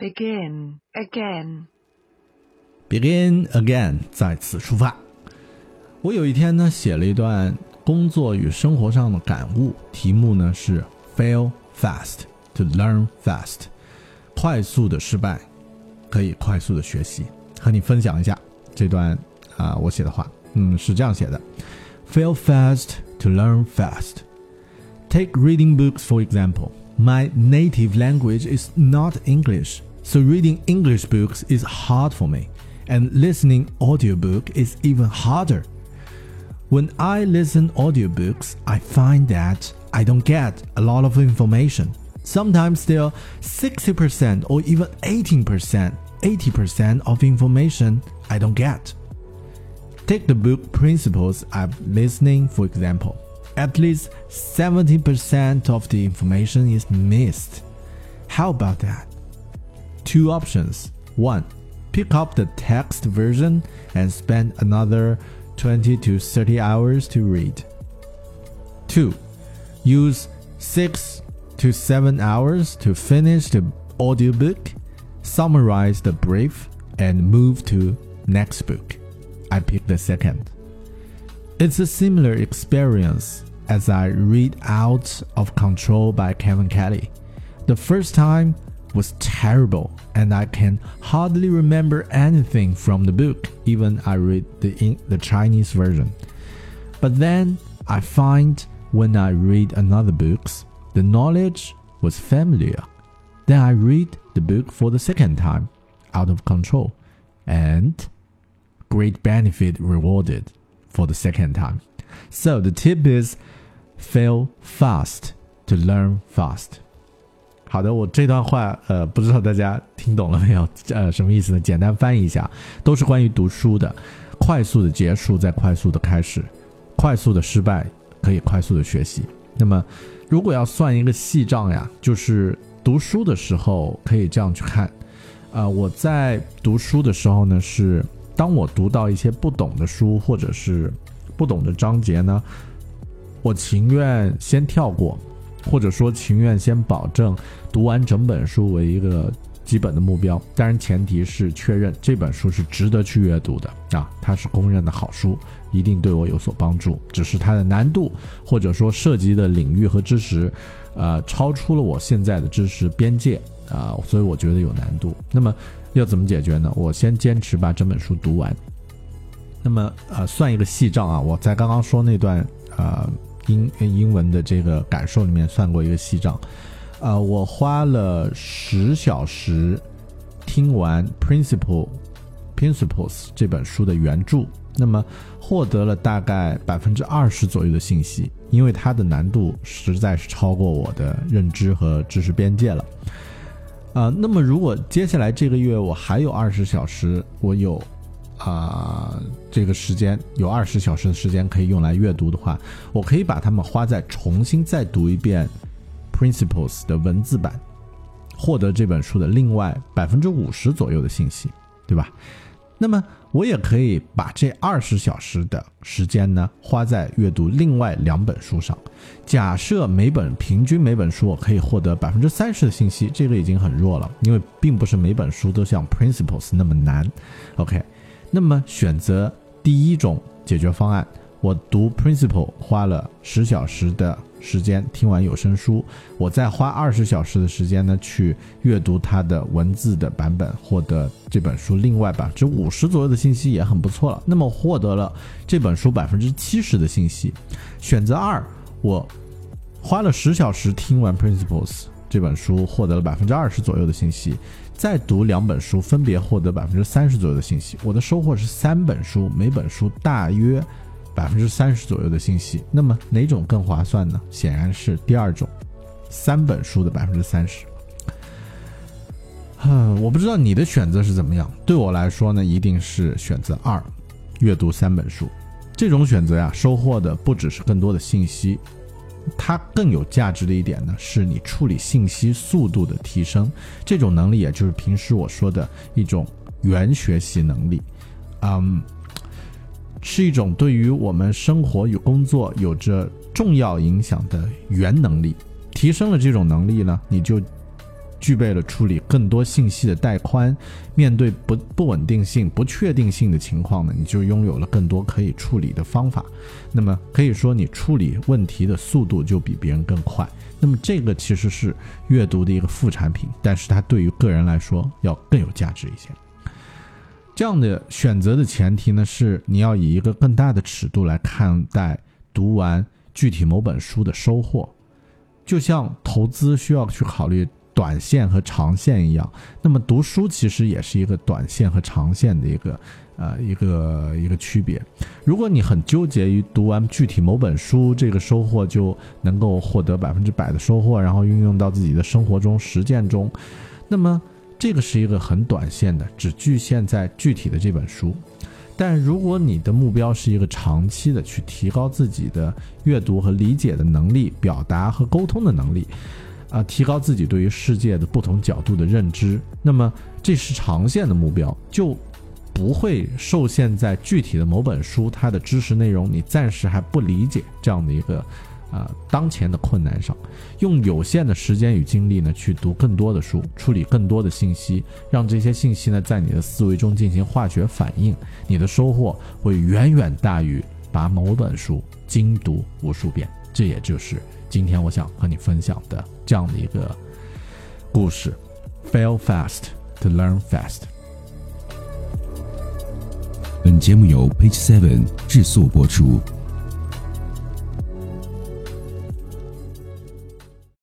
Begin again. Begin again，再次出发。我有一天呢，写了一段工作与生活上的感悟，题目呢是 “Fail fast to learn fast”，快速的失败可以快速的学习。和你分享一下这段啊，我写的话，嗯，是这样写的：“Fail fast to learn fast. Take reading books for example. My native language is not English, so reading English books is hard for me, and listening audiobook is even harder. When I listen audiobooks, I find that I don't get a lot of information. Sometimes there are 60% or even 18%, 80% of information I don't get. Take the book Principles of Listening for example. At least 70% of the information is missed. How about that? Two options. One, pick up the text version and spend another 20 to 30 hours to read. 2. Use 6 to 7 hours to finish the audiobook, summarize the brief, and move to next book. I pick the second. It's a similar experience as I read Out of Control by Kevin Kelly. The first time was terrible and I can hardly remember anything from the book, even I read the, the Chinese version. But then I find when I read another books, the knowledge was familiar. Then I read the book for the second time, out of control, and great benefit rewarded for the second time. So the tip is fail fast to learn fast. 好的，我这段话，呃，不知道大家听懂了没有？呃，什么意思呢？简单翻译一下，都是关于读书的。快速的结束，再快速的开始；快速的失败，可以快速的学习。那么，如果要算一个细账呀，就是读书的时候可以这样去看。啊，我在读书的时候呢，是当我读到一些不懂的书或者是不懂的章节呢，我情愿先跳过。或者说情愿先保证读完整本书为一个基本的目标，当然前提是确认这本书是值得去阅读的啊，它是公认的好书，一定对我有所帮助。只是它的难度或者说涉及的领域和知识，呃，超出了我现在的知识边界啊，所以我觉得有难度。那么要怎么解决呢？我先坚持把整本书读完。那么呃，算一个细账啊，我在刚刚说那段呃。英英文的这个感受里面算过一个细账，呃，我花了十小时听完《Principle Principles》这本书的原著，那么获得了大概百分之二十左右的信息，因为它的难度实在是超过我的认知和知识边界了。啊，那么如果接下来这个月我还有二十小时，我有。啊，这个时间有二十小时的时间可以用来阅读的话，我可以把它们花在重新再读一遍《Principles》的文字版，获得这本书的另外百分之五十左右的信息，对吧？那么我也可以把这二十小时的时间呢，花在阅读另外两本书上。假设每本平均每本书我可以获得百分之三十的信息，这个已经很弱了，因为并不是每本书都像《Principles》那么难。OK。那么选择第一种解决方案，我读 Principle 花了十小时的时间听完有声书，我再花二十小时的时间呢去阅读它的文字的版本，获得这本书另外百分之五十左右的信息也很不错了。那么获得了这本书百分之七十的信息。选择二，我花了十小时听完 Principles 这本书，获得了百分之二十左右的信息。再读两本书，分别获得百分之三十左右的信息。我的收获是三本书，每本书大约百分之三十左右的信息。那么哪种更划算呢？显然是第二种，三本书的百分之三十。嗯，我不知道你的选择是怎么样。对我来说呢，一定是选择二，阅读三本书。这种选择呀，收获的不只是更多的信息。它更有价值的一点呢，是你处理信息速度的提升，这种能力也就是平时我说的一种原学习能力，嗯，是一种对于我们生活与工作有着重要影响的原能力。提升了这种能力呢，你就具备了处理更多信息的带宽，面对不不稳定性、不确定性的情况呢，你就拥有了更多可以处理的方法。那么可以说，你处理问题的速度就比别人更快。那么这个其实是阅读的一个副产品，但是它对于个人来说要更有价值一些。这样的选择的前提呢，是你要以一个更大的尺度来看待读完具体某本书的收获，就像投资需要去考虑短线和长线一样，那么读书其实也是一个短线和长线的一个呃一个一个区别。如果你很纠结于读完具体某本书，这个收获就能够获得百分之百的收获，然后运用到自己的生活中实践中，那么。这个是一个很短线的，只局限在具体的这本书。但如果你的目标是一个长期的，去提高自己的阅读和理解的能力、表达和沟通的能力，啊，提高自己对于世界的不同角度的认知，那么这是长线的目标，就不会受限在具体的某本书它的知识内容你暂时还不理解这样的一个。啊，当前的困难上，用有限的时间与精力呢，去读更多的书，处理更多的信息，让这些信息呢，在你的思维中进行化学反应，你的收获会远远大于把某本书精读无数遍。这也就是今天我想和你分享的这样的一个故事：Fail fast to learn fast。本节目由 Page Seven 制作播出。